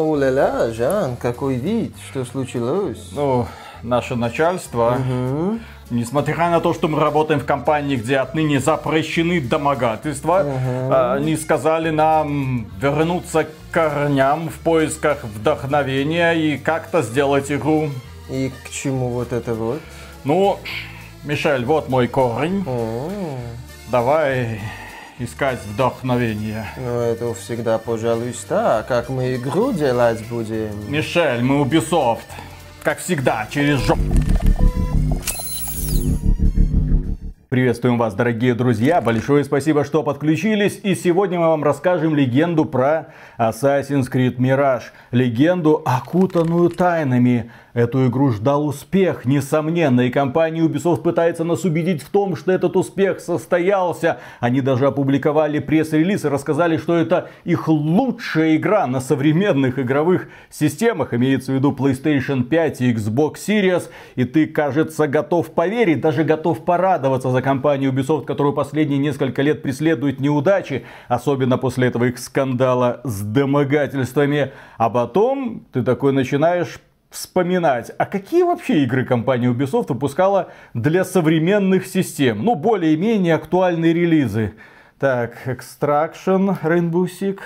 О-ля-ля, Жан, какой вид, что случилось? Ну, наше начальство, угу. несмотря на то, что мы работаем в компании, где отныне запрещены домогательства, угу. они сказали нам вернуться к корням в поисках вдохновения и как-то сделать игру. И к чему вот это вот? Ну, Мишель, вот мой корень. О-о-о. Давай искать вдохновение. Ну, это всегда, пожалуй, так. Как мы игру делать будем? Мишель, мы Ubisoft. Как всегда, через жопу. Приветствуем вас, дорогие друзья. Большое спасибо, что подключились. И сегодня мы вам расскажем легенду про Assassin's Creed Mirage. Легенду, окутанную тайнами. Эту игру ждал успех, несомненно, и компания Ubisoft пытается нас убедить в том, что этот успех состоялся. Они даже опубликовали пресс-релиз и рассказали, что это их лучшая игра на современных игровых системах, имеется в виду PlayStation 5 и Xbox Series, и ты, кажется, готов поверить, даже готов порадоваться за компанию Ubisoft, которую последние несколько лет преследуют неудачи, особенно после этого их скандала с домогательствами. А потом ты такой начинаешь вспоминать, а какие вообще игры компания Ubisoft выпускала для современных систем? Ну, более-менее актуальные релизы. Так, Extraction, Rainbow Six,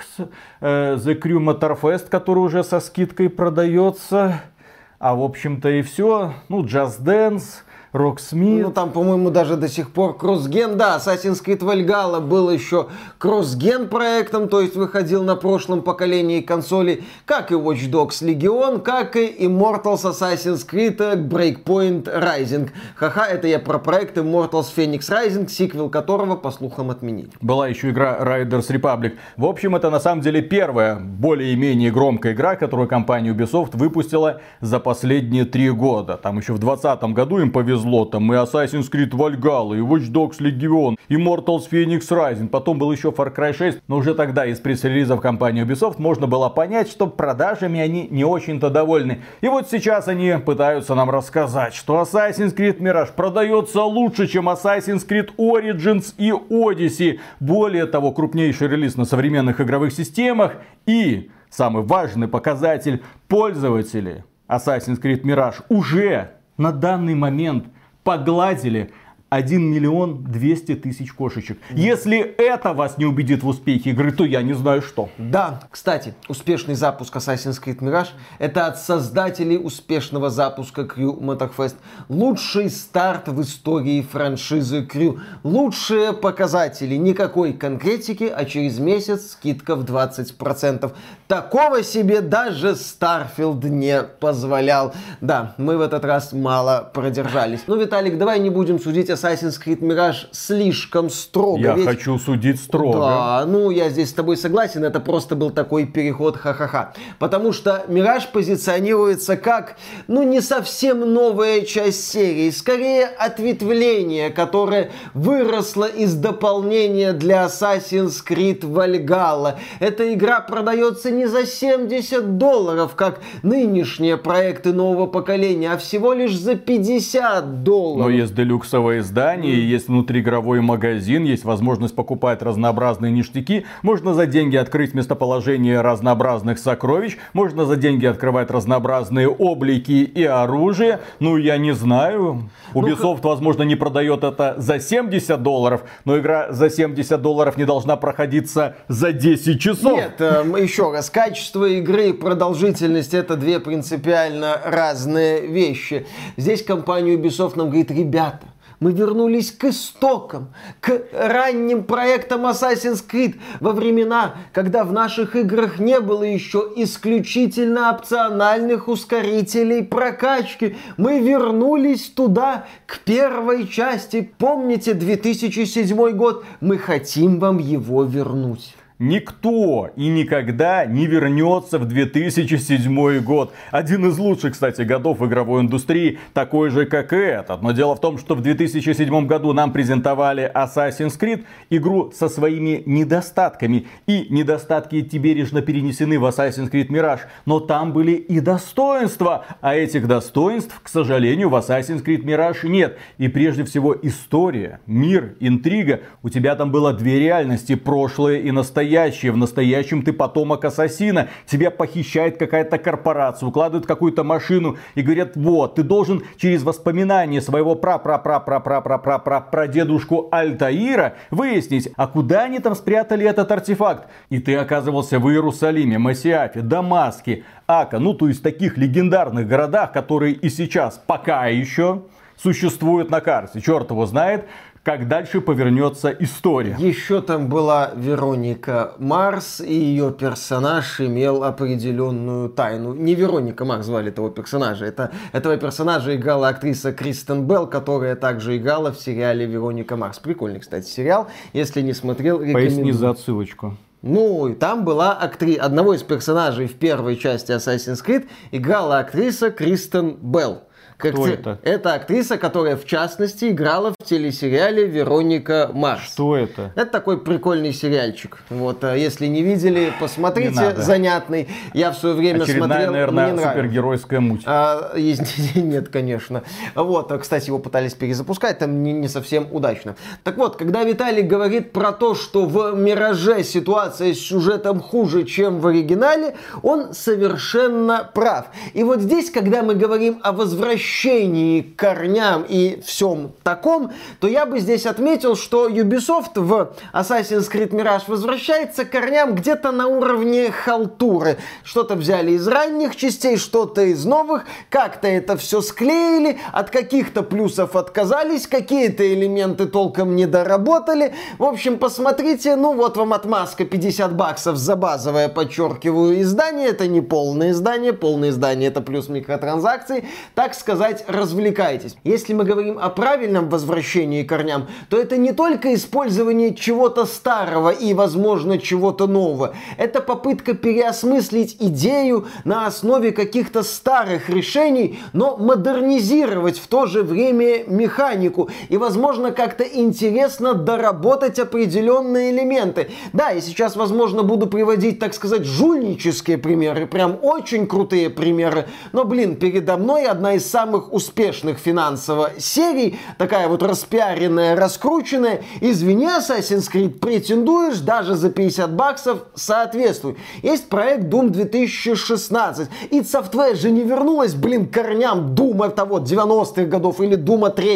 э, The Crew Motorfest, который уже со скидкой продается. А в общем-то и все. Ну, Just Dance, Rocksmith. Ну, там, по-моему, даже до сих пор кроссген. Да, Assassin's Creed Valhalla был еще кроссген проектом, то есть выходил на прошлом поколении консолей, как и Watch Dogs Legion, как и Immortals Assassin's Creed Breakpoint Rising. Ха-ха, это я про проект Immortals Phoenix Rising, сиквел которого, по слухам, отменили. Была еще игра Riders Republic. В общем, это на самом деле первая, более-менее громкая игра, которую компания Ubisoft выпустила за последние три года. Там еще в 2020 году им повезло повезло. Там и Assassin's Creed Valhalla, и Watch Dogs Legion, и Mortals Phoenix Rising. Потом был еще Far Cry 6. Но уже тогда из пресс-релизов компании Ubisoft можно было понять, что продажами они не очень-то довольны. И вот сейчас они пытаются нам рассказать, что Assassin's Creed Mirage продается лучше, чем Assassin's Creed Origins и Odyssey. Более того, крупнейший релиз на современных игровых системах и самый важный показатель пользователи Assassin's Creed Mirage уже на данный момент погладили 1 миллион 200 тысяч кошечек. Если это вас не убедит в успехе игры, то я не знаю что. Да, кстати, успешный запуск Assassin's Creed Mirage это от создателей успешного запуска Crew Motorfest. Лучший старт в истории франшизы Crew. Лучшие показатели. Никакой конкретики, а через месяц скидка в 20%. Такого себе даже Starfield не позволял. Да, мы в этот раз мало продержались. Ну, Виталик, давай не будем судить о Assassin's Creed Mirage слишком строго. Я ведь... хочу судить строго. Да, ну я здесь с тобой согласен, это просто был такой переход ха-ха-ха. Потому что Mirage позиционируется как, ну не совсем новая часть серии, скорее ответвление, которое выросло из дополнения для Assassin's Creed Valhalla. Эта игра продается не за 70 долларов, как нынешние проекты нового поколения, а всего лишь за 50 долларов. Но есть делюксовые издание, mm. есть внутриигровой магазин, есть возможность покупать разнообразные ништяки, можно за деньги открыть местоположение разнообразных сокровищ, можно за деньги открывать разнообразные облики и оружие. Ну, я не знаю. Ubisoft, возможно, не продает это за 70 долларов, но игра за 70 долларов не должна проходиться за 10 часов. Нет, э, еще раз, качество игры и продолжительность это две принципиально разные вещи. Здесь компания Ubisoft нам говорит, ребята, мы вернулись к истокам, к ранним проектам Assassin's Creed во времена, когда в наших играх не было еще исключительно опциональных ускорителей прокачки. Мы вернулись туда, к первой части. Помните 2007 год? Мы хотим вам его вернуть. Никто и никогда не вернется в 2007 год. Один из лучших, кстати, годов игровой индустрии, такой же, как и этот. Но дело в том, что в 2007 году нам презентовали Assassin's Creed, игру со своими недостатками. И недостатки эти бережно перенесены в Assassin's Creed Mirage. Но там были и достоинства. А этих достоинств, к сожалению, в Assassin's Creed Mirage нет. И прежде всего история, мир, интрига. У тебя там было две реальности, прошлое и настоящее настоящее. В настоящем ты потомок ассасина. Тебя похищает какая-то корпорация, укладывает какую-то машину и говорят, вот, ты должен через воспоминания своего пра пра пра пра пра пра пра пра пра дедушку Альтаира выяснить, а куда они там спрятали этот артефакт. И ты оказывался в Иерусалиме, Масиафе, Дамаске, Ака, ну то есть таких легендарных городах, которые и сейчас пока еще существуют на карте. Черт его знает, как дальше повернется история. Еще там была Вероника Марс, и ее персонаж имел определенную тайну. Не Вероника Марс звали этого персонажа. Это, этого персонажа играла актриса Кристен Белл, которая также играла в сериале Вероника Марс. Прикольный, кстати, сериал. Если не смотрел, рекомендую. Поясни за отсылочку. Ну, и там была актри... одного из персонажей в первой части Assassin's Creed играла актриса Кристен Белл. Как Кто это? Это актриса, которая в частности играла телесериале Вероника Марс. Что это? Это такой прикольный сериальчик. Вот, а если не видели, посмотрите, не занятный. Я в свое время Очередная, смотрел. наверное, мне супергеройская муть. А, есть, нет, конечно. Вот, а, кстати, его пытались перезапускать, там не, не совсем удачно. Так вот, когда Виталий говорит про то, что в Мираже ситуация с сюжетом хуже, чем в оригинале, он совершенно прав. И вот здесь, когда мы говорим о возвращении к корням и всем таком, то я бы здесь отметил, что Ubisoft в Assassin's Creed Mirage возвращается к корням где-то на уровне халтуры. Что-то взяли из ранних частей, что-то из новых, как-то это все склеили, от каких-то плюсов отказались, какие-то элементы толком не доработали. В общем, посмотрите, ну вот вам отмазка 50 баксов за базовое, подчеркиваю, издание. Это не полное издание, полное издание это плюс микротранзакции. Так сказать, развлекайтесь. Если мы говорим о правильном возвращении к корням, то это не только использование чего-то старого и, возможно, чего-то нового. Это попытка переосмыслить идею на основе каких-то старых решений, но модернизировать в то же время механику и, возможно, как-то интересно доработать определенные элементы. Да, я сейчас, возможно, буду приводить, так сказать, жульнические примеры, прям очень крутые примеры, но, блин, передо мной одна из самых успешных финансово серий, такая вот распиаренная, раскрученная. Извини, Assassin's Creed, претендуешь даже за 50 баксов, соответствуй. Есть проект Doom 2016. И Software же не вернулась, блин, корням Дума того 90-х годов или Дума 3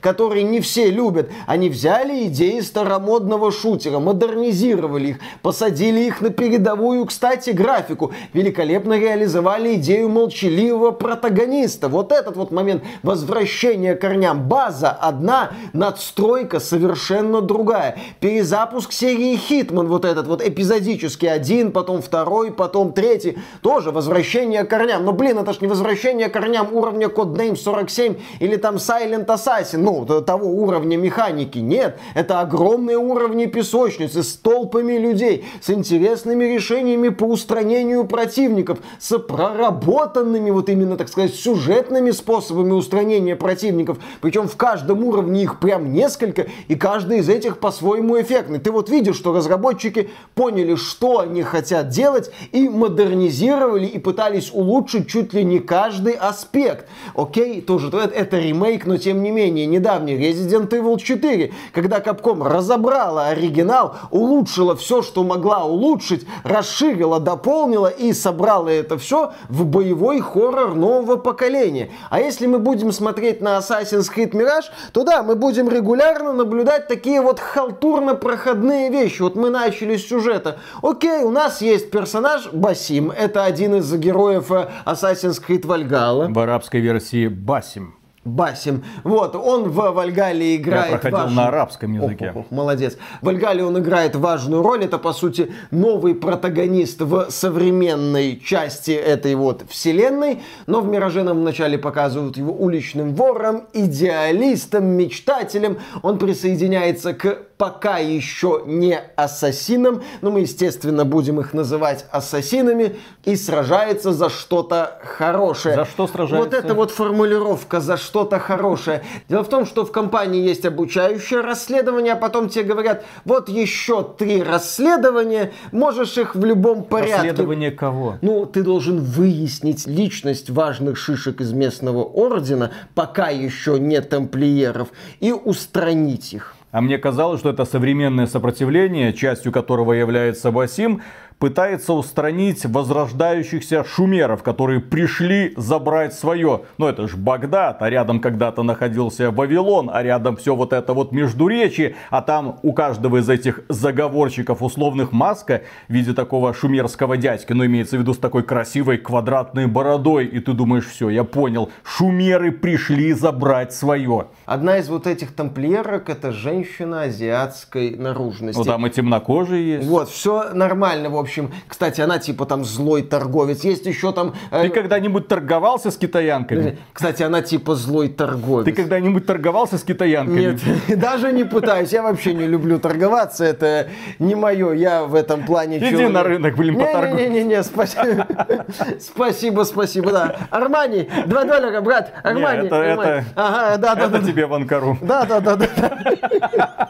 которые не все любят. Они взяли идеи старомодного шутера, модернизировали их, посадили их на передовую, кстати, графику, великолепно реализовали идею молчаливого протагониста. Вот это этот вот момент возвращения корням. База одна, надстройка совершенно другая. Перезапуск серии Хитман, вот этот вот эпизодический, один, потом второй, потом третий. Тоже возвращение к корням. Но, блин, это ж не возвращение к корням уровня Codename 47 или там Silent Assassin, ну, того уровня механики. Нет, это огромные уровни песочницы с толпами людей, с интересными решениями по устранению противников, с проработанными вот именно, так сказать, сюжетными способами устранения противников. Причем в каждом уровне их прям несколько, и каждый из этих по-своему эффектный. Ты вот видишь, что разработчики поняли, что они хотят делать, и модернизировали, и пытались улучшить чуть ли не каждый аспект. Окей, тоже это, это ремейк, но тем не менее, недавний Resident Evil 4, когда Capcom разобрала оригинал, улучшила все, что могла улучшить, расширила, дополнила и собрала это все в боевой хоррор нового поколения. А если мы будем смотреть на Assassin's Creed Mirage, то да, мы будем регулярно наблюдать такие вот халтурно-проходные вещи. Вот мы начали с сюжета. Окей, у нас есть персонаж Басим. Это один из героев э, Assassin's Creed Valhalla. В арабской версии Басим. Басим. Вот, он в Вальгале играет... Я проходил важную... на арабском языке. Ох, ох, молодец. В Вальгале он играет важную роль. Это, по сути, новый протагонист в современной части этой вот вселенной. Но в Мираже нам вначале показывают его уличным вором, идеалистом, мечтателем. Он присоединяется к пока еще не ассасинам, но мы, естественно, будем их называть ассасинами, и сражается за что-то хорошее. За что сражается? Вот эта вот формулировка «за что что-то хорошее. Дело в том, что в компании есть обучающее расследование, а потом тебе говорят, вот еще три расследования, можешь их в любом порядке. Расследование кого? Ну, ты должен выяснить личность важных шишек из местного ордена, пока еще нет тамплиеров, и устранить их. А мне казалось, что это современное сопротивление, частью которого является Басим, пытается устранить возрождающихся шумеров, которые пришли забрать свое. Но это же Багдад, а рядом когда-то находился Вавилон, а рядом все вот это вот междуречие, а там у каждого из этих заговорщиков условных маска в виде такого шумерского дядьки, но имеется в виду с такой красивой квадратной бородой, и ты думаешь, все, я понял, шумеры пришли забрать свое. Одна из вот этих тамплиерок это женщина азиатской наружности. Ну там и темнокожие есть. Вот, все нормально, в общем. Кстати, она типа там злой торговец. Есть еще там... э, Ты когда-нибудь торговался с китаянками? Кстати, она типа злой торговец. Ты когда-нибудь торговался с китаянками? Нет, даже не пытаюсь. Я вообще не люблю торговаться. Это не мое. Я в этом плане... Иди человек... на рынок, блин, поторгуй. Не-не-не, спасибо. Спасибо, спасибо, да. Армани, два доллара, брат. Армани. Это, это, ага, да, да, да тебе в Анкару. Да, да, да, да.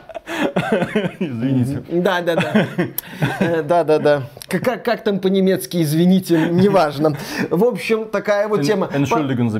Извините. Да, да, да. Э, да, да, да. Как, как там по-немецки, извините, неважно. В общем, такая вот тема.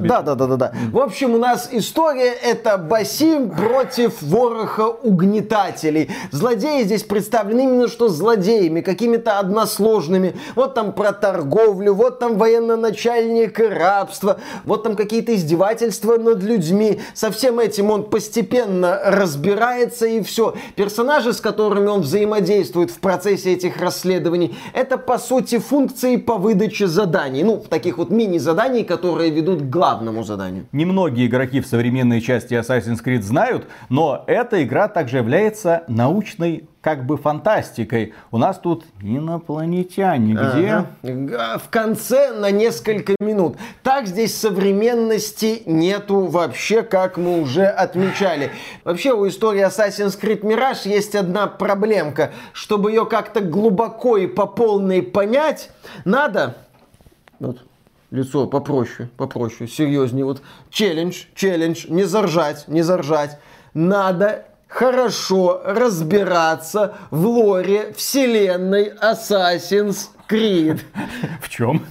Да, да, да, да, да. В общем, у нас история это Басим против вороха угнетателей. Злодеи здесь представлены именно что злодеями, какими-то односложными. Вот там про торговлю, вот там военно-начальник рабство, вот там какие-то издевательства над людьми. Со всем этим он постепенно разбирается и все. Персонажи, с которыми он взаимодействует в процессе этих расследований, это по сути функции по выдаче заданий. Ну, таких вот мини-заданий, которые ведут к главному заданию. Немногие игроки в современной части Assassin's Creed знают, но эта игра также является научной как бы фантастикой. У нас тут инопланетяне. Где? Ага. В конце на несколько минут. Так здесь современности нету вообще, как мы уже отмечали. Вообще у истории Assassin's Creed Mirage есть одна проблемка. Чтобы ее как-то глубоко и по полной понять, надо... Вот, лицо попроще, попроще, серьезнее. Вот челлендж, челлендж, не заржать, не заржать. Надо хорошо разбираться в лоре вселенной Assassin's Крид. В чем?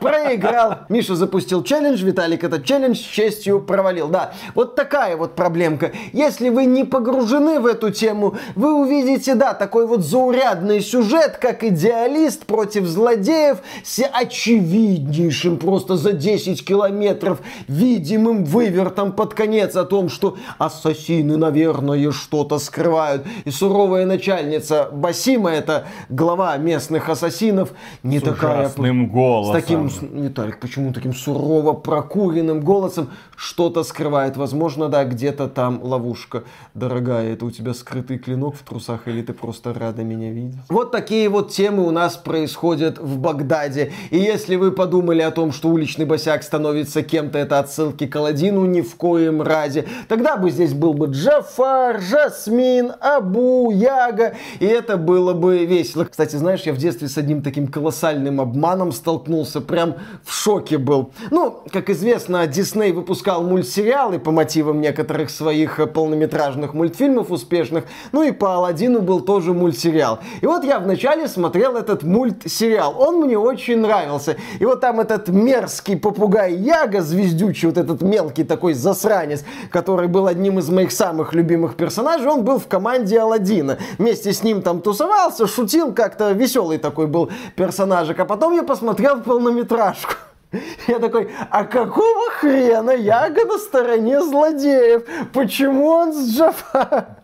Проиграл. Миша запустил челлендж, Виталик этот челлендж с честью провалил. Да, вот такая вот проблемка. Если вы не погружены в эту тему, вы увидите, да, такой вот заурядный сюжет, как идеалист против злодеев с очевиднейшим просто за 10 километров видимым вывертом под конец о том, что ассасины, наверное, что-то скрывают. И суровая начальница Басима, это глава местных ассасинов, ассасинов не с такая... ужасным голосом. С таким, Виталик, почему таким сурово прокуренным голосом что-то скрывает? Возможно, да, где-то там ловушка. Дорогая, это у тебя скрытый клинок в трусах или ты просто рада меня видеть? Вот такие вот темы у нас происходят в Багдаде. И если вы подумали о том, что уличный босяк становится кем-то, это отсылки к Аладдину ни в коем разе. Тогда бы здесь был бы Джафар, Жасмин, Абу, Яга, и это было бы весело. Кстати, знаешь, я в детстве одним таким колоссальным обманом столкнулся, прям в шоке был. Ну, как известно, Дисней выпускал мультсериалы по мотивам некоторых своих полнометражных мультфильмов успешных, ну и по Алладину был тоже мультсериал. И вот я вначале смотрел этот мультсериал, он мне очень нравился. И вот там этот мерзкий попугай Яга, звездючий, вот этот мелкий такой засранец, который был одним из моих самых любимых персонажей, он был в команде Алладина. Вместе с ним там тусовался, шутил как-то веселый такой был персонажик. А потом я посмотрел полнометражку. Я такой, а какого хрена Яга на стороне злодеев? Почему он с Джафа?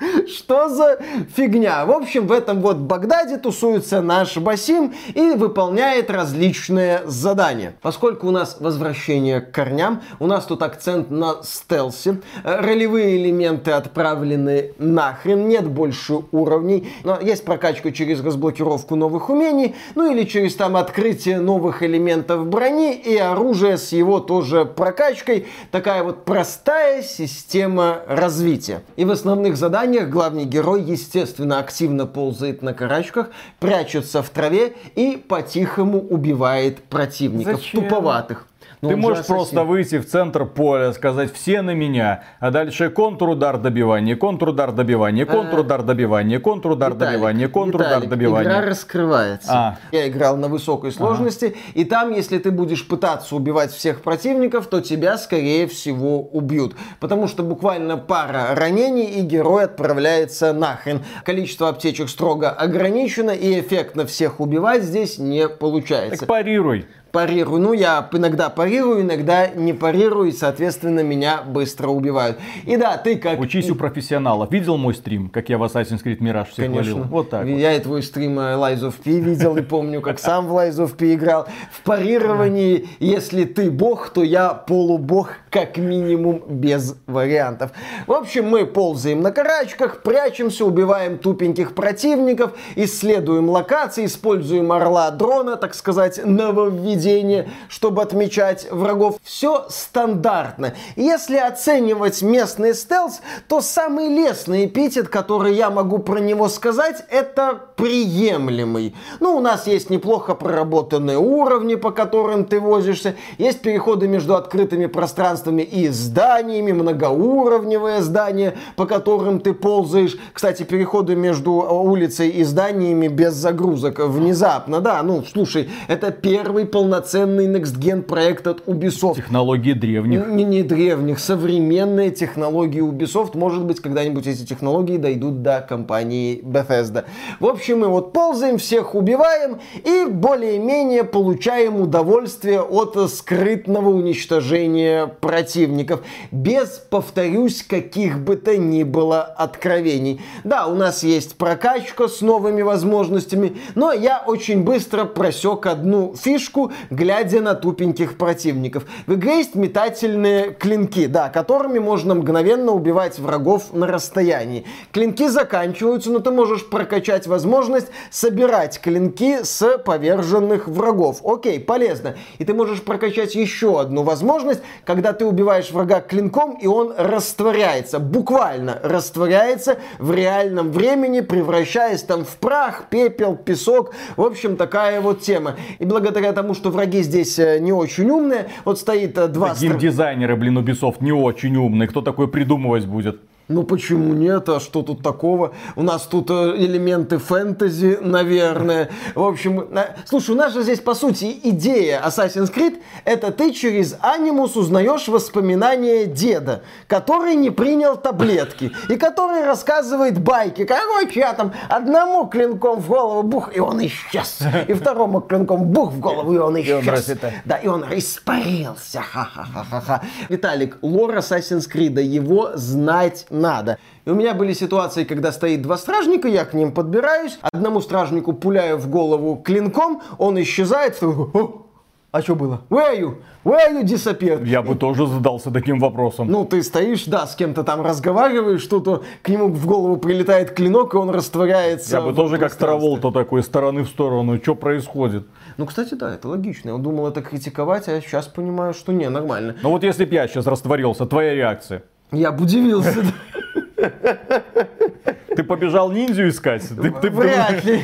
Что за фигня? В общем, в этом вот Багдаде тусуется наш Басим и выполняет различные задания. Поскольку у нас возвращение к корням, у нас тут акцент на стелсе, ролевые элементы отправлены нахрен, нет больше уровней, но есть прокачка через разблокировку новых умений, ну или через там открытие новых элементов брони и оружия с его тоже прокачкой. Такая вот простая система развития. И в основных заданиях заданиях главный герой, естественно, активно ползает на карачках, прячется в траве и по-тихому убивает противников Зачем? туповатых. Но Ты можешь просто выйти в центр поля, сказать все на меня, а дальше контрудар добивания, контрудар добивания, контрудар добивания, контрудар добивания, контрудар добивания. Игра раскрывается. А. Я играл на высокой сложности, а. и там, если ты будешь пытаться убивать всех противников, то тебя, скорее всего, убьют. Потому что буквально пара ранений, и герой отправляется нахрен. Количество аптечек строго ограничено, и эффектно всех убивать здесь не получается. Так парируй парирую. Ну, я иногда парирую, иногда не парирую, и, соответственно, меня быстро убивают. И да, ты как... Учись у профессионалов. Видел мой стрим, как я в Assassin's Creed Mirage всех Конечно. хвалил? Вот так Я вот. и твой стрим э, Lies of P видел, и помню, как сам в Lies of P играл. В парировании, если ты бог, то я полубог, как минимум, без вариантов. В общем, мы ползаем на карачках, прячемся, убиваем тупеньких противников, исследуем локации, используем орла дрона, так сказать, нововведение поведение, чтобы отмечать врагов. Все стандартно. Если оценивать местный стелс, то самый лестный эпитет, который я могу про него сказать, это приемлемый. Ну, у нас есть неплохо проработанные уровни, по которым ты возишься. Есть переходы между открытыми пространствами и зданиями, многоуровневые здания, по которым ты ползаешь. Кстати, переходы между улицей и зданиями без загрузок внезапно. Да, ну, слушай, это первый полноценный полноценный Next Gen проект от Ubisoft. Технологии древних. Не, не древних, современные технологии Ubisoft. Может быть, когда-нибудь эти технологии дойдут до компании Bethesda. В общем, мы вот ползаем, всех убиваем и более-менее получаем удовольствие от скрытного уничтожения противников. Без, повторюсь, каких бы то ни было откровений. Да, у нас есть прокачка с новыми возможностями, но я очень быстро просек одну фишку, глядя на тупеньких противников. В игре есть метательные клинки, да, которыми можно мгновенно убивать врагов на расстоянии. Клинки заканчиваются, но ты можешь прокачать возможность собирать клинки с поверженных врагов. Окей, полезно. И ты можешь прокачать еще одну возможность, когда ты убиваешь врага клинком, и он растворяется, буквально растворяется в реальном времени, превращаясь там в прах, пепел, песок. В общем, такая вот тема. И благодаря тому, что враги здесь э, не очень умные. Вот стоит э, два... Геймдизайнеры, блин, Ubisoft не очень умные. Кто такой придумывать будет? Ну почему нет? А что тут такого? У нас тут э, элементы фэнтези, наверное. В общем, слушай, у нас же здесь по сути идея Assassin's Creed это ты через анимус узнаешь воспоминания деда, который не принял таблетки и который рассказывает байки. Короче, я там одному клинком в голову бух, и он исчез. И второму клинком бух в голову, и он исчез. Да, и он испарился. Ха-ха-ха-ха. Виталик, лор Assassin's Creed, его знать надо. И у меня были ситуации, когда стоит два стражника, я к ним подбираюсь, одному стражнику пуляю в голову клинком, он исчезает, а что было? Where you? Where you disappeared? Я бы тоже задался таким вопросом. Ну, ты стоишь, да, с кем-то там разговариваешь, что-то к нему в голову прилетает клинок, и он растворяется. Я бы тоже как Траволта такой, стороны в сторону. Что происходит? Ну, кстати, да, это логично. Я думал это критиковать, а сейчас понимаю, что не, нормально. Ну вот если бы я сейчас растворился, твоя реакция? Я бы удивился. Ты побежал ниндзю искать? Вряд ли.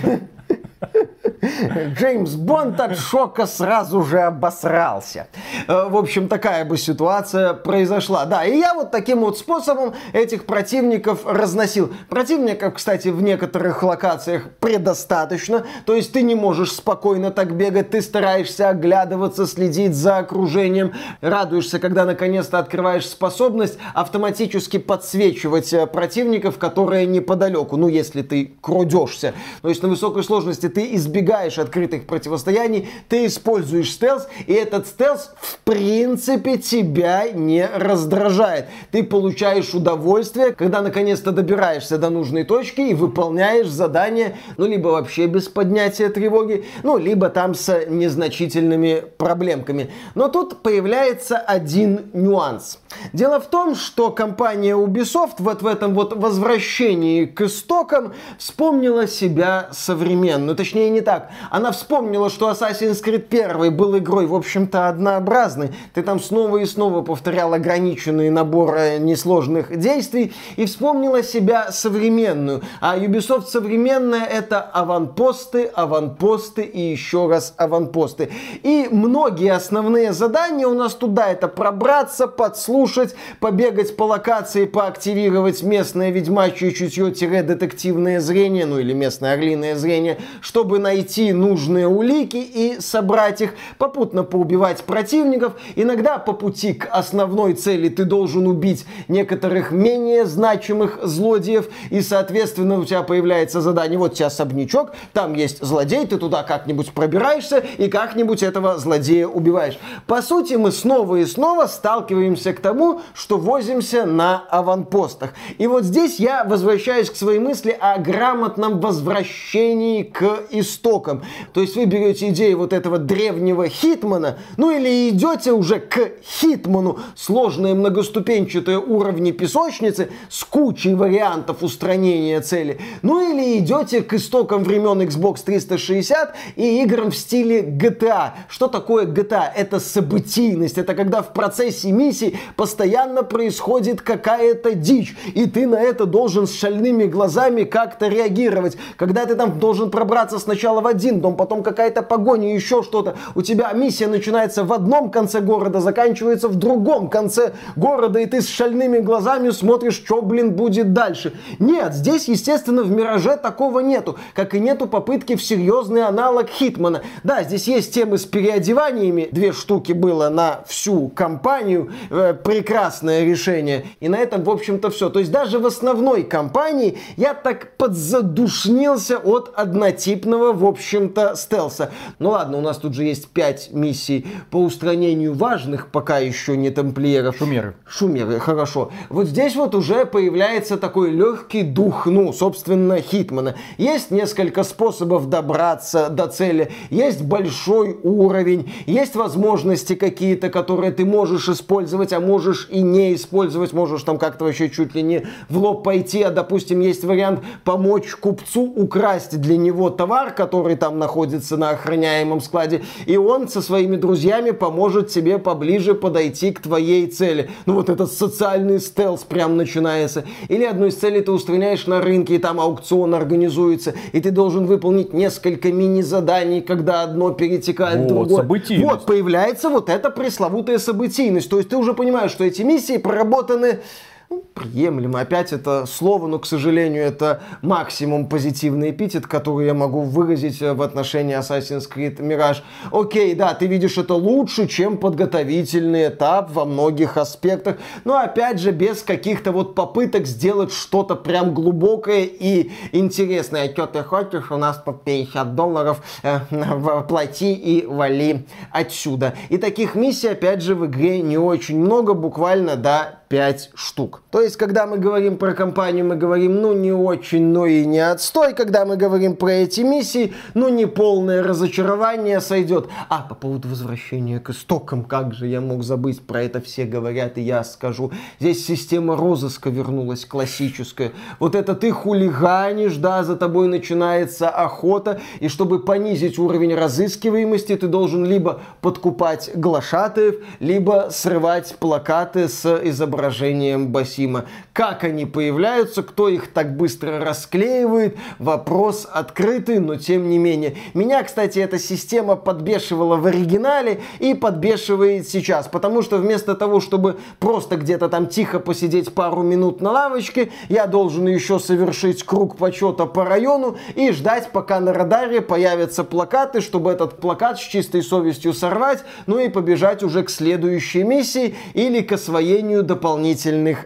Джеймс Бонд от шока сразу же обосрался. Э, в общем, такая бы ситуация произошла. Да, и я вот таким вот способом этих противников разносил. Противников, кстати, в некоторых локациях предостаточно. То есть ты не можешь спокойно так бегать, ты стараешься оглядываться, следить за окружением. Радуешься, когда наконец-то открываешь способность автоматически подсвечивать э, противников, которые неподалеку. Ну, если ты крудешься. То есть на высокой сложности ты избегаешь избегаешь открытых противостояний, ты используешь стелс, и этот стелс в принципе тебя не раздражает. Ты получаешь удовольствие, когда наконец-то добираешься до нужной точки и выполняешь задание, ну, либо вообще без поднятия тревоги, ну, либо там с незначительными проблемками. Но тут появляется один нюанс. Дело в том, что компания Ubisoft вот в этом вот возвращении к истокам вспомнила себя современную. Точнее, не так. Она вспомнила, что Assassin's Creed 1 был игрой, в общем-то, однообразной. Ты там снова и снова повторял ограниченный набор э, несложных действий и вспомнила себя современную. А Ubisoft современная это аванпосты, аванпосты и еще раз аванпосты. И многие основные задания у нас туда это пробраться, подслушать, побегать по локации, поактивировать местное ведьмачье чутье-детективное зрение, ну или местное орлиное зрение, чтобы найти нужные улики и собрать их, попутно поубивать противников. Иногда по пути к основной цели ты должен убить некоторых менее значимых злодеев, и, соответственно, у тебя появляется задание, вот у тебя особнячок, там есть злодей, ты туда как-нибудь пробираешься и как-нибудь этого злодея убиваешь. По сути, мы снова и снова сталкиваемся к тому, что возимся на аванпостах. И вот здесь я возвращаюсь к своей мысли о грамотном возвращении к истокам. То есть вы берете идею вот этого древнего Хитмана, ну или идете уже к Хитману, сложные многоступенчатые уровни песочницы с кучей вариантов устранения цели, ну или идете к истокам времен Xbox 360 и играм в стиле GTA. Что такое GTA? Это событийность, это когда в процессе миссии постоянно происходит какая-то дичь, и ты на это должен с шальными глазами как-то реагировать. Когда ты там должен пробраться сначала в один дом, потом какая-то погоня, еще что-то. У тебя миссия начинается в одном конце города, заканчивается в другом конце города, и ты с шальными глазами смотришь, что, блин, будет дальше. Нет, здесь, естественно, в Мираже такого нету, как и нету попытки в серьезный аналог Хитмана. Да, здесь есть темы с переодеваниями, две штуки было на всю компанию, э, прекрасное решение. И на этом, в общем-то, все. То есть даже в основной кампании я так подзадушнился от однотипного, в общем-то, стелса. Ну ладно, у нас тут же есть пять миссий по устранению важных, пока еще не тамплиеров. Шумеры. Шумеры, хорошо. Вот здесь вот уже появляется такой легкий дух, ну, собственно, Хитмана. Есть несколько способов добраться до цели, есть большой уровень, есть возможности какие-то, которые ты можешь использовать, а можешь и не использовать, можешь там как-то вообще чуть ли не в лоб пойти, а, допустим, есть вариант помочь купцу украсть для него товар, который там находится на охраняемом складе, и он со своими друзьями поможет тебе поближе подойти к твоей цели. Ну вот этот социальный стелс прям начинается. Или одну из целей ты устраняешь на рынке, и там аукцион организуется, и ты должен выполнить несколько мини-заданий, когда одно перетекает Вот, в другое. событийность. Вот, появляется вот эта пресловутая событийность. То есть ты уже понимаешь, что эти миссии проработаны ну, приемлемо. Опять это слово, но, к сожалению, это максимум позитивный эпитет, который я могу выразить э, в отношении Assassin's Creed Mirage. Окей, да, ты видишь это лучше, чем подготовительный этап во многих аспектах, но, опять же, без каких-то вот попыток сделать что-то прям глубокое и интересное. Что ты хочешь? У нас по 50 долларов э, плати и вали отсюда. И таких миссий, опять же, в игре не очень много, буквально до 5 штук. То есть, когда мы говорим про компанию, мы говорим, ну, не очень, но и не отстой. Когда мы говорим про эти миссии, ну, не полное разочарование сойдет. А, по поводу возвращения к истокам, как же я мог забыть, про это все говорят, и я скажу. Здесь система розыска вернулась классическая. Вот это ты хулиганишь, да, за тобой начинается охота, и чтобы понизить уровень разыскиваемости, ты должен либо подкупать глашатаев, либо срывать плакаты с изображением изображением Басима. Как они появляются, кто их так быстро расклеивает, вопрос открытый, но тем не менее. Меня, кстати, эта система подбешивала в оригинале и подбешивает сейчас, потому что вместо того, чтобы просто где-то там тихо посидеть пару минут на лавочке, я должен еще совершить круг почета по району и ждать, пока на радаре появятся плакаты, чтобы этот плакат с чистой совестью сорвать, ну и побежать уже к следующей миссии или к освоению дополнительных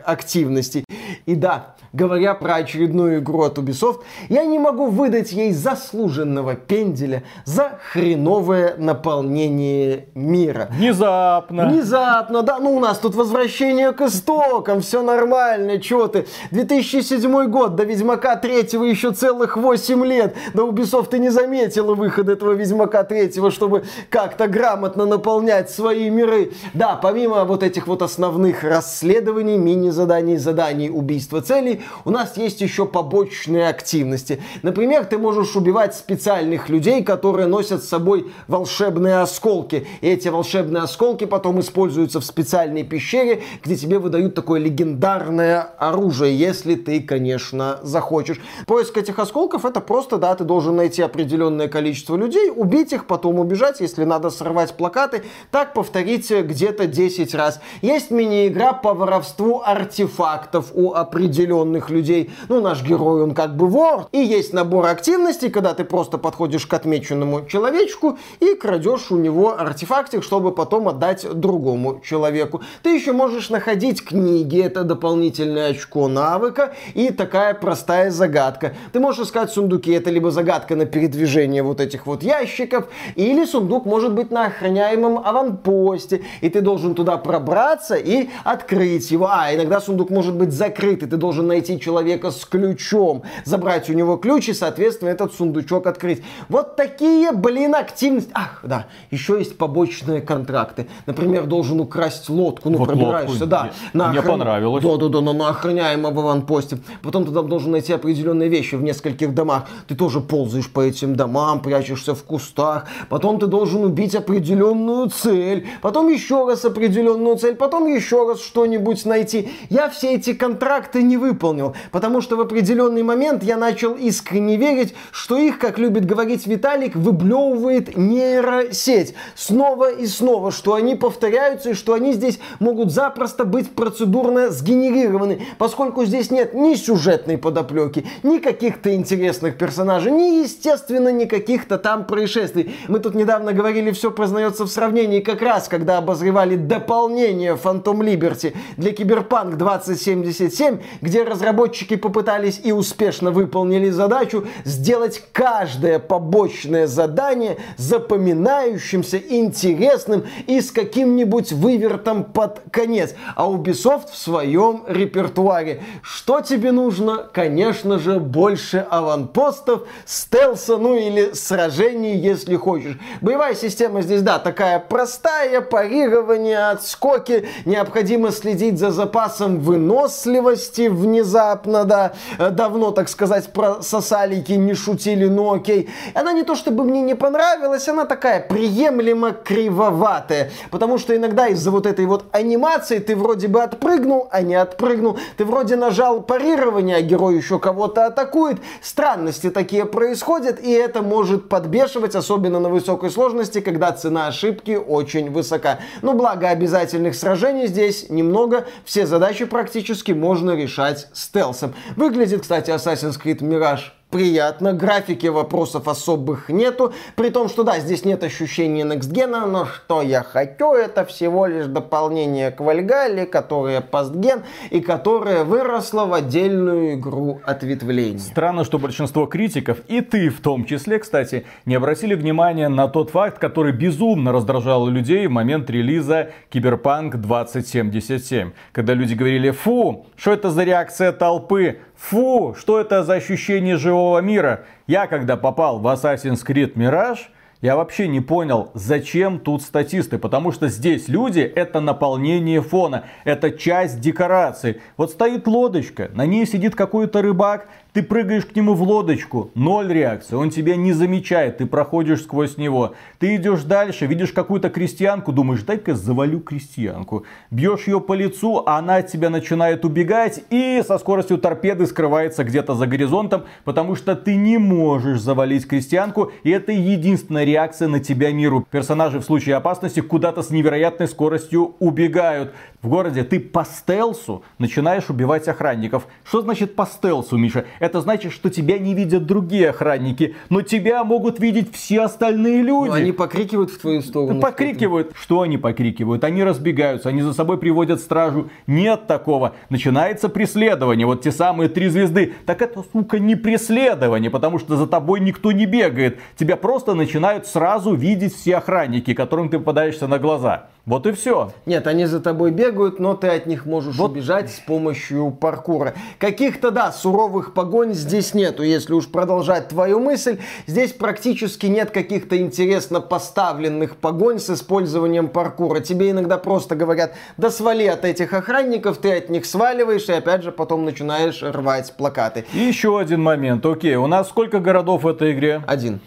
активностей. И да, говоря про очередную игру от Ubisoft, я не могу выдать ей заслуженного пенделя за хреновое наполнение мира. Внезапно. Внезапно, да, ну у нас тут возвращение к истокам, все нормально, чё ты. 2007 год, до Ведьмака 3 еще целых 8 лет, да Ubisoft и не заметила выход этого Ведьмака 3, чтобы как-то грамотно наполнять свои миры. Да, помимо вот этих вот основных расследований, мини-заданий, заданий убийства целей, у нас есть еще побочные активности. Например, ты можешь убивать специальных людей, которые носят с собой волшебные осколки. И эти волшебные осколки потом используются в специальной пещере, где тебе выдают такое легендарное оружие, если ты, конечно, захочешь. Поиск этих осколков это просто, да, ты должен найти определенное количество людей, убить их, потом убежать, если надо сорвать плакаты. Так повторите где-то 10 раз. Есть мини-игра по воровству артефактов у определенных людей. Ну, наш герой, он как бы вор. И есть набор активностей, когда ты просто подходишь к отмеченному человечку и крадешь у него артефактик, чтобы потом отдать другому человеку. Ты еще можешь находить книги, это дополнительное очко навыка и такая простая загадка. Ты можешь искать сундуки, это либо загадка на передвижение вот этих вот ящиков, или сундук может быть на охраняемом аванпосте, и ты должен туда пробраться и открыть его. А, иногда сундук может быть закрыт, и ты должен найти человека с ключом, забрать у него ключ и, соответственно, этот сундучок открыть. Вот такие, блин, активности. Ах, да, еще есть побочные контракты. Например, должен украсть лодку, ну, вот пробираешься, лодку. да. На Мне охран... понравилось. Да, да, да, на, на охраняемом аванпосте. Потом ты там должен найти определенные вещи в нескольких домах. Ты тоже ползаешь по этим домам, прячешься в кустах. Потом ты должен убить определенную цель. Потом еще раз определенную цель. Потом еще раз что-нибудь найти. Я все эти контракты не выполнил, потому что в определенный момент я начал искренне верить, что их, как любит говорить Виталик, выблевывает нейросеть. Снова и снова, что они повторяются и что они здесь могут запросто быть процедурно сгенерированы, поскольку здесь нет ни сюжетной подоплеки, ни каких-то интересных персонажей, ни, естественно, ни каких-то там происшествий. Мы тут недавно говорили, все познается в сравнении как раз, когда обозревали дополнение Phantom Liberty для Киберпанк 2077, где разработчики попытались и успешно выполнили задачу сделать каждое побочное задание запоминающимся, интересным и с каким-нибудь вывертом под конец. А Ubisoft в своем репертуаре. Что тебе нужно? Конечно же, больше аванпостов, стелса, ну или сражений, если хочешь. Боевая система здесь, да, такая простая, парирование, отскоки, необходимо следить за запасом выносливости внезапно, да, давно, так сказать, про сосалики не шутили, но окей. Она не то чтобы мне не понравилась, она такая приемлемо кривоватая, потому что иногда из-за вот этой вот анимации ты вроде бы отпрыгнул, а не отпрыгнул, ты вроде нажал парирование, а герой еще кого-то атакует, странности такие происходят, и это может подбешивать, особенно на высокой сложности, когда цена ошибки очень высока. Но благо обязательных сражений здесь немного, все задачи практически можно решать стелсом. Выглядит, кстати, Assassin's Creed Mirage приятно, графики вопросов особых нету, при том, что да, здесь нет ощущения Next Gen, но что я хочу, это всего лишь дополнение к Вальгале, которое постген и которое выросло в отдельную игру ответвления. Странно, что большинство критиков, и ты в том числе, кстати, не обратили внимания на тот факт, который безумно раздражал людей в момент релиза Киберпанк 2077, когда люди говорили, фу, что это за реакция толпы, Фу, что это за ощущение живого мира? Я когда попал в Assassin's Creed Mirage, я вообще не понял, зачем тут статисты, потому что здесь люди это наполнение фона, это часть декорации. Вот стоит лодочка, на ней сидит какой-то рыбак, ты прыгаешь к нему в лодочку, ноль реакции, он тебя не замечает, ты проходишь сквозь него. Ты идешь дальше, видишь какую-то крестьянку, думаешь, дай-ка завалю крестьянку. Бьешь ее по лицу, а она от тебя начинает убегать и со скоростью торпеды скрывается где-то за горизонтом, потому что ты не можешь завалить крестьянку, и это единственная реакция на тебя миру. Персонажи в случае опасности куда-то с невероятной скоростью убегают. В городе ты по стелсу начинаешь убивать охранников. Что значит по стелсу, Миша? Это значит, что тебя не видят другие охранники, но тебя могут видеть все остальные люди. Но они покрикивают в твою сторону. Покрикивают. Что они покрикивают? Они разбегаются, они за собой приводят стражу. Нет такого. Начинается преследование. Вот те самые три звезды. Так это, сука, не преследование, потому что за тобой никто не бегает. Тебя просто начинают сразу видеть все охранники, которым ты попадаешься на глаза. Вот и все. Нет, они за тобой бегают, но ты от них можешь вот. убежать с помощью паркура. Каких-то, да, суровых погонь здесь нету, если уж продолжать твою мысль. Здесь практически нет каких-то интересно поставленных погонь с использованием паркура. Тебе иногда просто говорят, да свали от этих охранников, ты от них сваливаешь и опять же потом начинаешь рвать плакаты. И еще один момент. Окей, у нас сколько городов в этой игре? Один.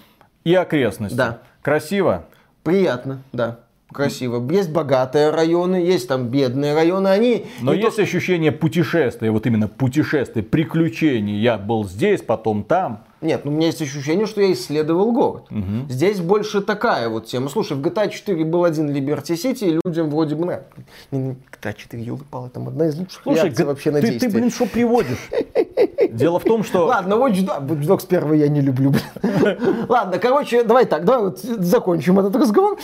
И окрестности. Да. Красиво? Приятно, да красиво. Есть богатые районы, есть там бедные районы. Они Но есть то... ощущение путешествия, вот именно путешествия, приключений. Я был здесь, потом там. Нет, ну у меня есть ощущение, что я исследовал город. Угу. Здесь больше такая вот тема. Слушай, в GTA 4 был один Liberty City, и людям вроде бы... GTA 4, елы палы, там одна из лучших Слушай, реакций вообще на ты, действие. Ты, блин, что приводишь? Дело в том, что... Ладно, Watch Dogs, Watch Dogs первый я не люблю. Ладно, короче, давай так, давай вот закончим этот разговор.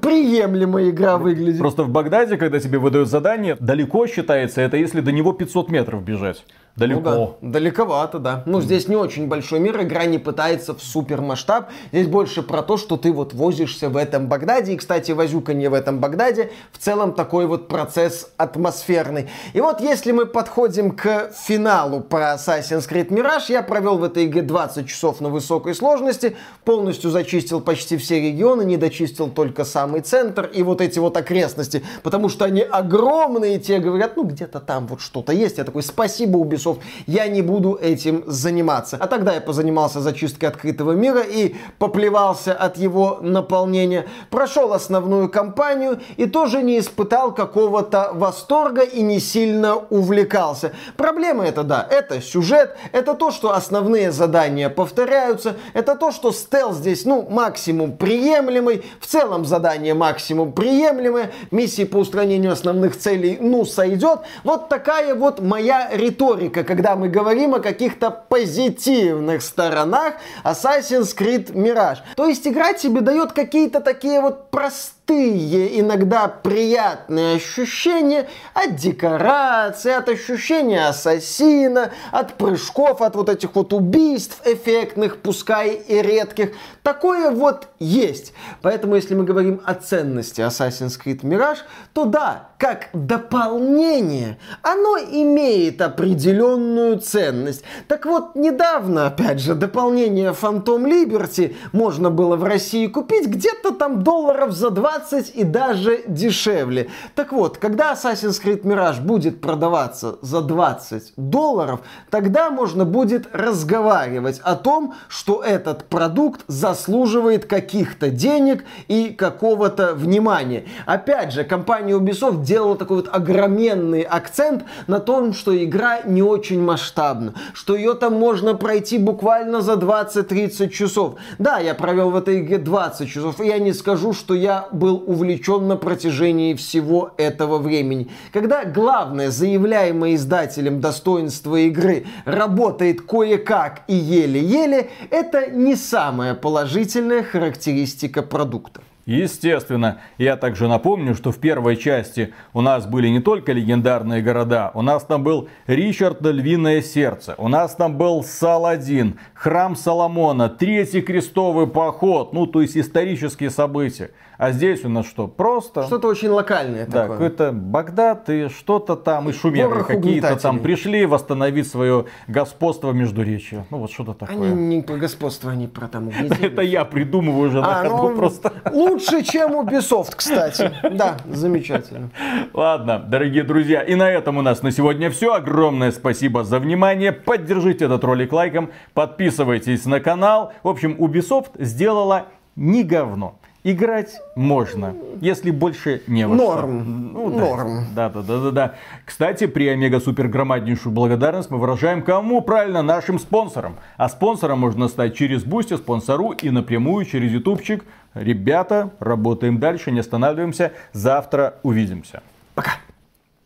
Приемлемая игра выглядит. Просто в Багдаде, когда тебе выдают задание, далеко считается это, если до него 500 метров бежать. Далеко. Ну, да. Далековато, да. Ну, здесь не очень большой мир, игра не пытается в супер масштаб. Здесь больше про то, что ты вот возишься в этом Багдаде. И, кстати, возюканье в этом Багдаде в целом такой вот процесс атмосферный. И вот если мы подходим к финалу про Assassin's Creed Mirage, я провел в этой игре 20 часов на высокой сложности, полностью зачистил почти все регионы, не дочистил только самый центр и вот эти вот окрестности, потому что они огромные, те говорят, ну где-то там вот что-то есть. Я такой, спасибо Ubisoft я не буду этим заниматься. А тогда я позанимался зачисткой открытого мира и поплевался от его наполнения. Прошел основную кампанию и тоже не испытал какого-то восторга и не сильно увлекался. Проблема это, да, это сюжет, это то, что основные задания повторяются, это то, что стелс здесь, ну, максимум приемлемый, в целом задание максимум приемлемое, миссии по устранению основных целей, ну, сойдет. Вот такая вот моя риторика когда мы говорим о каких-то позитивных сторонах Assassin's Creed Mirage. То есть игра тебе дает какие-то такие вот простые иногда приятные ощущения от декорации, от ощущения ассасина, от прыжков, от вот этих вот убийств эффектных, пускай и редких. Такое вот есть. Поэтому, если мы говорим о ценности Assassin's Creed Mirage, то да, как дополнение, оно имеет определенную ценность. Так вот, недавно, опять же, дополнение Phantom Liberty можно было в России купить где-то там долларов за 20 20 и даже дешевле. Так вот, когда Assassin's Creed Mirage будет продаваться за 20 долларов, тогда можно будет разговаривать о том, что этот продукт заслуживает каких-то денег и какого-то внимания. Опять же, компания Ubisoft делала такой вот огроменный акцент на том, что игра не очень масштабна, что ее там можно пройти буквально за 20-30 часов. Да, я провел в этой игре 20 часов, и я не скажу, что я был увлечен на протяжении всего этого времени. Когда главное заявляемое издателем достоинство игры работает кое-как и еле-еле, это не самая положительная характеристика продукта. Естественно, я также напомню, что в первой части у нас были не только легендарные города, у нас там был Ричард Львиное Сердце, у нас там был Саладин, Храм Соломона, Третий крестовый поход, ну то есть исторические события. А здесь у нас что? Просто... Что-то очень локальное да, такое. какой-то Багдад и что-то там, и шумеры какие-то там пришли восстановить свое господство между речью. Ну вот что-то такое. Они не про господство, они про там Это я придумываю уже на а, ходу ну, просто. Лучше, чем Ubisoft, кстати. Да, замечательно. Ладно, дорогие друзья, и на этом у нас на сегодня все. Огромное спасибо за внимание. Поддержите этот ролик лайком, подписывайтесь на канал. В общем, Ubisoft сделала не говно. Играть можно, если больше не во Норм. Ну, да. Норм. Да, да, да, да, да. Кстати, при Омега Супер громаднейшую благодарность мы выражаем кому? Правильно, нашим спонсорам. А спонсором можно стать через Boosty, спонсору и напрямую через Ютубчик. Ребята, работаем дальше, не останавливаемся. Завтра увидимся. Пока.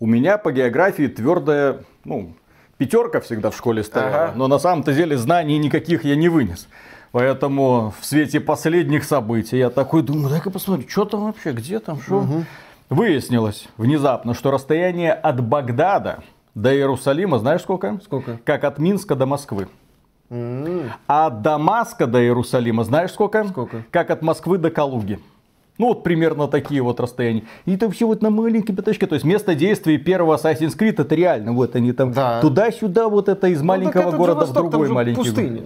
У меня по географии твердая, ну, пятерка всегда в школе стояла. Ага. Но на самом-то деле знаний никаких я не вынес. Поэтому в свете последних событий я такой думаю, дай-ка посмотрю, что там вообще, где там, что. Угу. Выяснилось внезапно, что расстояние от Багдада до Иерусалима, знаешь сколько? Сколько? Как от Минска до Москвы. Mm. А от Дамаска до Иерусалима, знаешь сколько? Сколько? Как от Москвы до Калуги. Ну, вот примерно такие вот расстояния. И это все вот на маленькой пятачке. То есть место действия первого Assassin's Creed это реально. Вот они там Да. туда-сюда, вот это из Ну, маленького города Восток, в другой маленький город.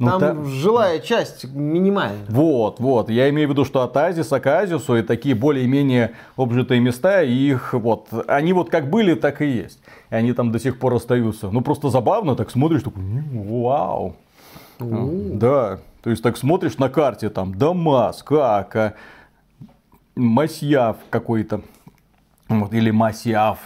Ну, там та- жилая часть минимальная. Вот, вот. Я имею в виду, что от Азиса к Азису и такие более-менее обжитые места, и их вот, они вот как были, так и есть. И они там до сих пор остаются. Ну, просто забавно, так смотришь, такой, «М, вау. Да, то есть так смотришь на карте, там, Дамаск, Ака, Масьяв какой-то, вот, или Масьяв.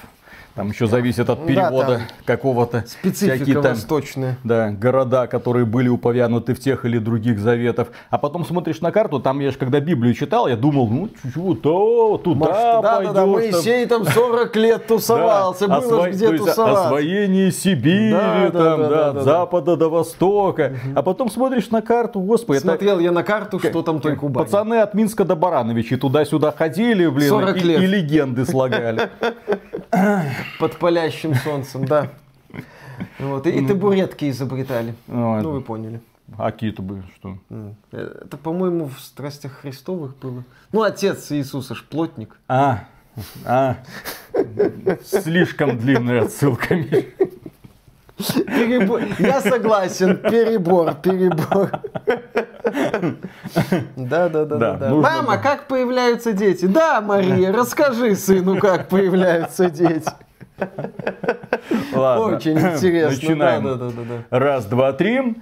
Там еще зависит от Да, перевода там какого-то. Специфика там восточная. да, города, которые были уповянуты в тех или других заветов. А потом смотришь на карту, там я же когда Библию читал, я думал, ну, чуть-чуть, то, туда Да, да, пойдешь. да, там. Моисей там 40 лет тусовался, Да, было осво- где то тусоваться. освоение Сибири, Да, да, там, да, да, да, от да, да. запада до востока. А потом смотришь на карту, господи, это Смотрел я на карту, что там той Кубани. пацаны от Минска до Барановичи туда-сюда ходили, блин, 40 и, и легенды слагали. Под палящим солнцем, да. Вот, и, и табуретки изобретали. Ой, Ну, вы поняли. А какие-то были, что? М. Это, по-моему, в страстях Христовых было. Ну, отец Иисуса ж плотник. А, а, слишком длинная отсылка, Миш. Перебор. Я согласен, перебор, перебор. Да, да, да, да. Да, Мама, как появляются дети? Да, Мария, расскажи сыну, как появляются дети. Ладно. Очень интересно. Начинаем. Да, да, да, да. Раз, два, три.